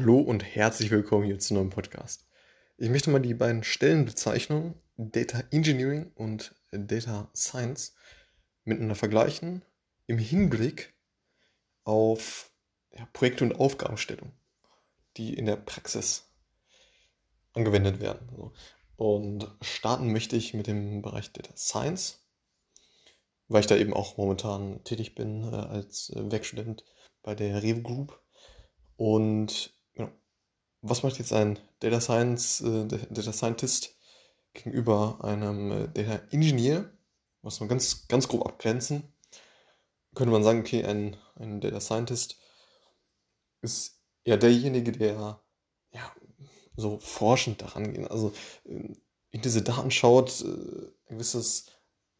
Hallo und herzlich willkommen hier zu einem neuen Podcast. Ich möchte mal die beiden Stellenbezeichnungen Data Engineering und Data Science miteinander vergleichen im Hinblick auf ja, Projekte und Aufgabenstellungen, die in der Praxis angewendet werden. Und starten möchte ich mit dem Bereich Data Science, weil ich da eben auch momentan tätig bin äh, als Werkstudent bei der Rewe Group. Und was macht jetzt ein Data Science, äh, Data Scientist gegenüber einem äh, Data Engineer? Was man ganz, ganz grob abgrenzen. Könnte man sagen, okay, ein, ein Data Scientist ist ja derjenige, der ja, so forschend daran geht. Also äh, in diese Daten schaut, äh, ein gewisses,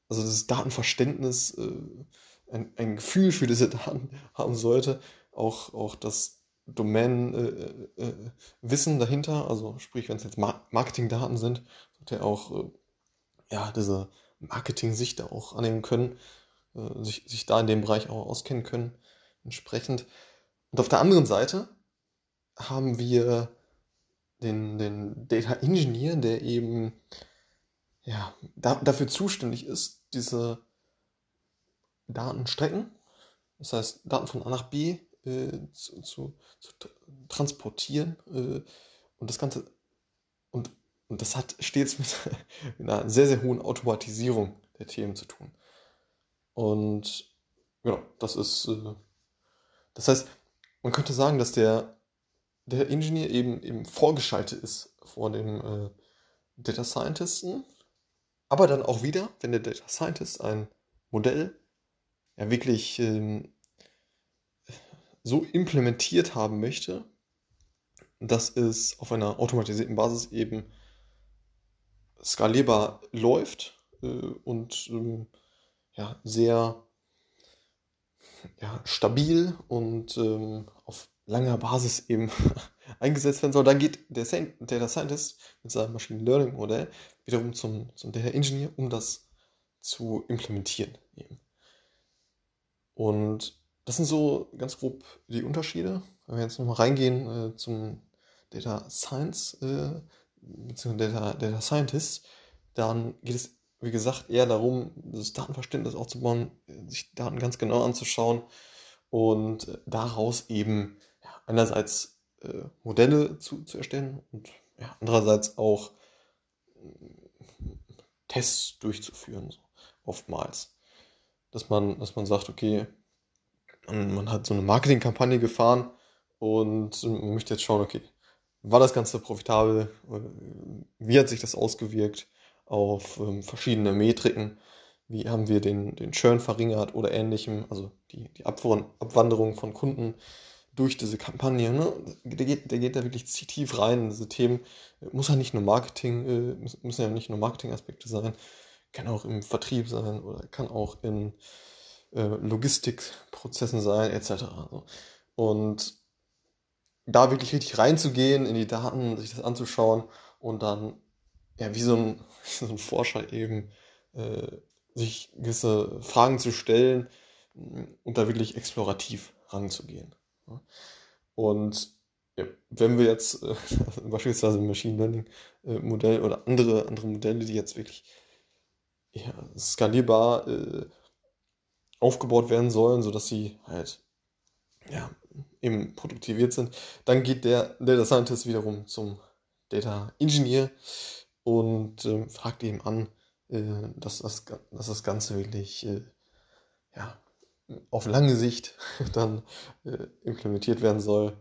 also das Datenverständnis, äh, ein, ein Gefühl für diese Daten haben sollte, auch, auch das Domain-Wissen äh, äh, dahinter, also sprich, wenn es jetzt Mar Marketingdaten sind, sollte er auch äh, ja, diese Marketing-Sicht auch annehmen können, äh, sich, sich da in dem Bereich auch auskennen können, entsprechend. Und auf der anderen Seite haben wir den, den Data Engineer, der eben ja, da, dafür zuständig ist, diese Datenstrecken, das heißt Daten von A nach B äh, zu, zu, zu, transportieren. Äh, und das Ganze, und, und das hat stets mit, einer sehr, sehr hohen Automatisierung der Themen zu tun. Und genau, das ist, äh, das heißt, man könnte sagen, dass der, der Ingenieur eben, eben vorgeschaltet ist vor dem äh, Data Scientisten, aber dann auch wieder, wenn der Data Scientist ein Modell ja wirklich ähm, so implementiert haben möchte, dass es auf einer automatisierten Basis eben skalierbar läuft äh, und ähm, ja, sehr ja, stabil und ähm, auf langer Basis eben eingesetzt werden soll. Dann geht der Data Scientist mit seinem Machine Learning Modell wiederum zum, zum Data Engineer, um das zu implementieren. Eben. Und das sind so ganz grob die Unterschiede. Wenn wir jetzt nochmal reingehen äh, zum Data Science äh, bzw. Data, Data Scientist, dann geht es, wie gesagt, eher darum, das Datenverständnis aufzubauen, sich Daten ganz genau anzuschauen und daraus eben ja, einerseits äh, Modelle zu, zu erstellen und ja, andererseits auch äh, Tests durchzuführen, so, oftmals. Dass man, dass man sagt, okay, man hat so eine Marketingkampagne gefahren und man möchte jetzt schauen, okay, war das Ganze profitabel? Wie hat sich das ausgewirkt auf ähm, verschiedene Metriken? Wie haben wir den, den Churn verringert oder ähnlichem? Also die, die Abwanderung von Kunden durch diese Kampagne. Ne? Der, geht, der geht da wirklich tief rein in diese Themen. Muss ja nicht nur Marketing, äh, müssen ja nicht nur Marketingaspekte sein. Kann auch im Vertrieb sein oder kann auch in Logistikprozessen sein, etc. Und da wirklich richtig reinzugehen in die Daten, sich das anzuschauen und dann, ja, wie so ein, wie so ein Forscher eben, äh, sich gewisse Fragen zu stellen und da wirklich explorativ ranzugehen. Und ja, wenn wir jetzt äh, beispielsweise Machine Learning äh, Modell oder andere, andere Modelle, die jetzt wirklich ja, skalierbar äh, aufgebaut werden sollen, sodass sie halt ja, eben produktiviert sind. Dann geht der Data Scientist wiederum zum Data Engineer und äh, fragt ihm an, äh, dass, das, dass das Ganze wirklich äh, ja, auf lange Sicht dann äh, implementiert werden soll.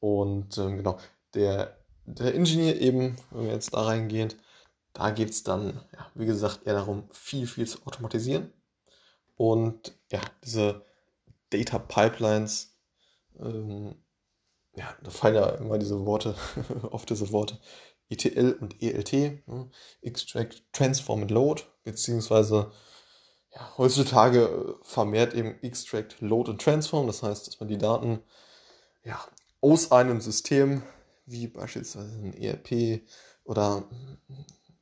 Und ähm, genau, der, der Ingenieur eben, wenn wir jetzt da reingehen, da geht es dann, ja, wie gesagt, eher darum, viel, viel zu automatisieren. Und ja, diese Data Pipelines, ähm, ja, da fallen ja immer diese Worte, oft diese Worte ETL und ELT, ne? Extract, Transform and Load, beziehungsweise ja, heutzutage vermehrt eben Extract, Load und Transform, das heißt, dass man die Daten ja, aus einem System, wie beispielsweise ein ERP oder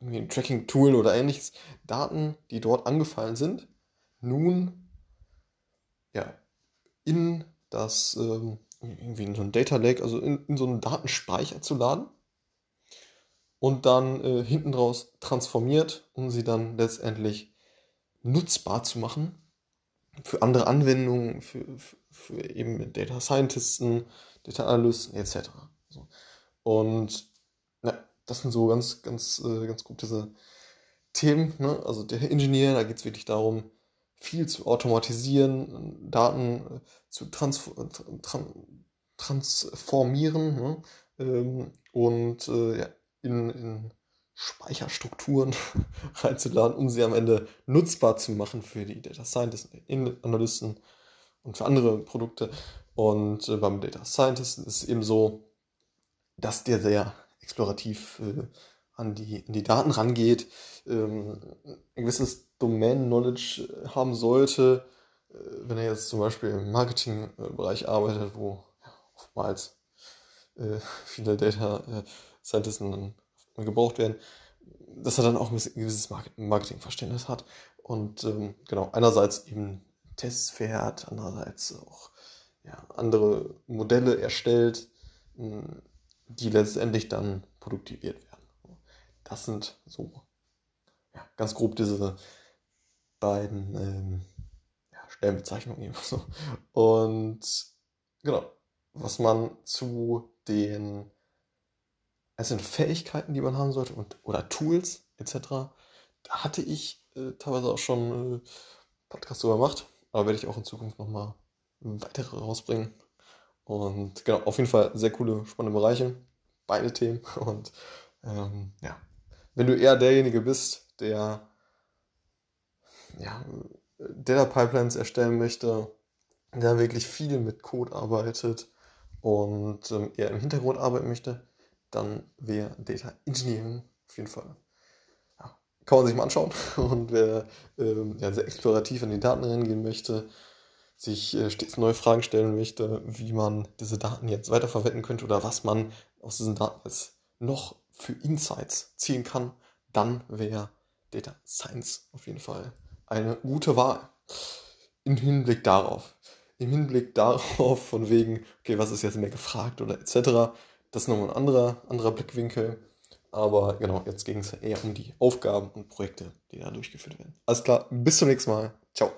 ein Tracking-Tool oder ähnliches, Daten, die dort angefallen sind, nun ja, in das ähm, irgendwie in so ein Data Lake, also in, in so einen Datenspeicher zu laden und dann äh, hinten draus transformiert, um sie dann letztendlich nutzbar zu machen für andere Anwendungen, für, für, für eben Data Scientisten, Data Analysten etc. So. Und na, das sind so ganz, ganz, äh, ganz gut diese Themen. Ne? Also der Ingenieur, da geht es wirklich darum, viel zu automatisieren, Daten äh, zu trans transformieren ne? ähm, und äh, ja, in, in Speicherstrukturen reinzuladen, um sie am Ende nutzbar zu machen für die Data Scientists, Analysten und für andere Produkte. Und äh, beim Data Scientist ist es eben so, dass der sehr explorativ äh, an, die, an die Daten rangeht, ähm, ein gewisses Domain-Knowledge haben sollte, äh, wenn er jetzt zum Beispiel im Marketingbereich arbeitet, wo oftmals äh, viele Data äh, Scientisten gebraucht werden, dass er dann auch ein gewisses Marketingverständnis hat und ähm, genau, einerseits eben Tests fährt, andererseits auch ja, andere Modelle erstellt, hm, die letztendlich dann produktiviert werden. Das sind so ja, ganz grob diese beiden ähm, ja, Stellenbezeichnungen eben so. Und genau, was man zu den einzelnen Fähigkeiten, die man haben sollte und oder Tools etc. Da hatte ich äh, teilweise auch schon äh, Podcasts drüber gemacht, aber werde ich auch in Zukunft nochmal weitere rausbringen. Und genau, auf jeden Fall sehr coole, spannende Bereiche, beide Themen. Und ähm, ja, wenn du eher derjenige bist, der ja, Data Pipelines erstellen möchte, der wirklich viel mit Code arbeitet und ähm, eher im Hintergrund arbeiten möchte, dann wäre Data Engineering auf jeden Fall. Ja, kann man sich mal anschauen. Und wer ähm, ja, sehr explorativ an die Daten reingehen möchte, sich äh, stets neue Fragen stellen möchte, wie man diese Daten jetzt weiterverwenden könnte oder was man aus diesen Daten jetzt noch für Insights ziehen kann, dann wäre Data Science auf jeden Fall eine gute Wahl. Im Hinblick darauf. Im Hinblick darauf, von wegen, okay, was ist jetzt mehr gefragt oder etc. Das ist nochmal ein anderer, anderer Blickwinkel. Aber genau, jetzt ging es eher um die Aufgaben und Projekte, die da durchgeführt werden. Alles klar, bis zum nächsten Mal. Ciao.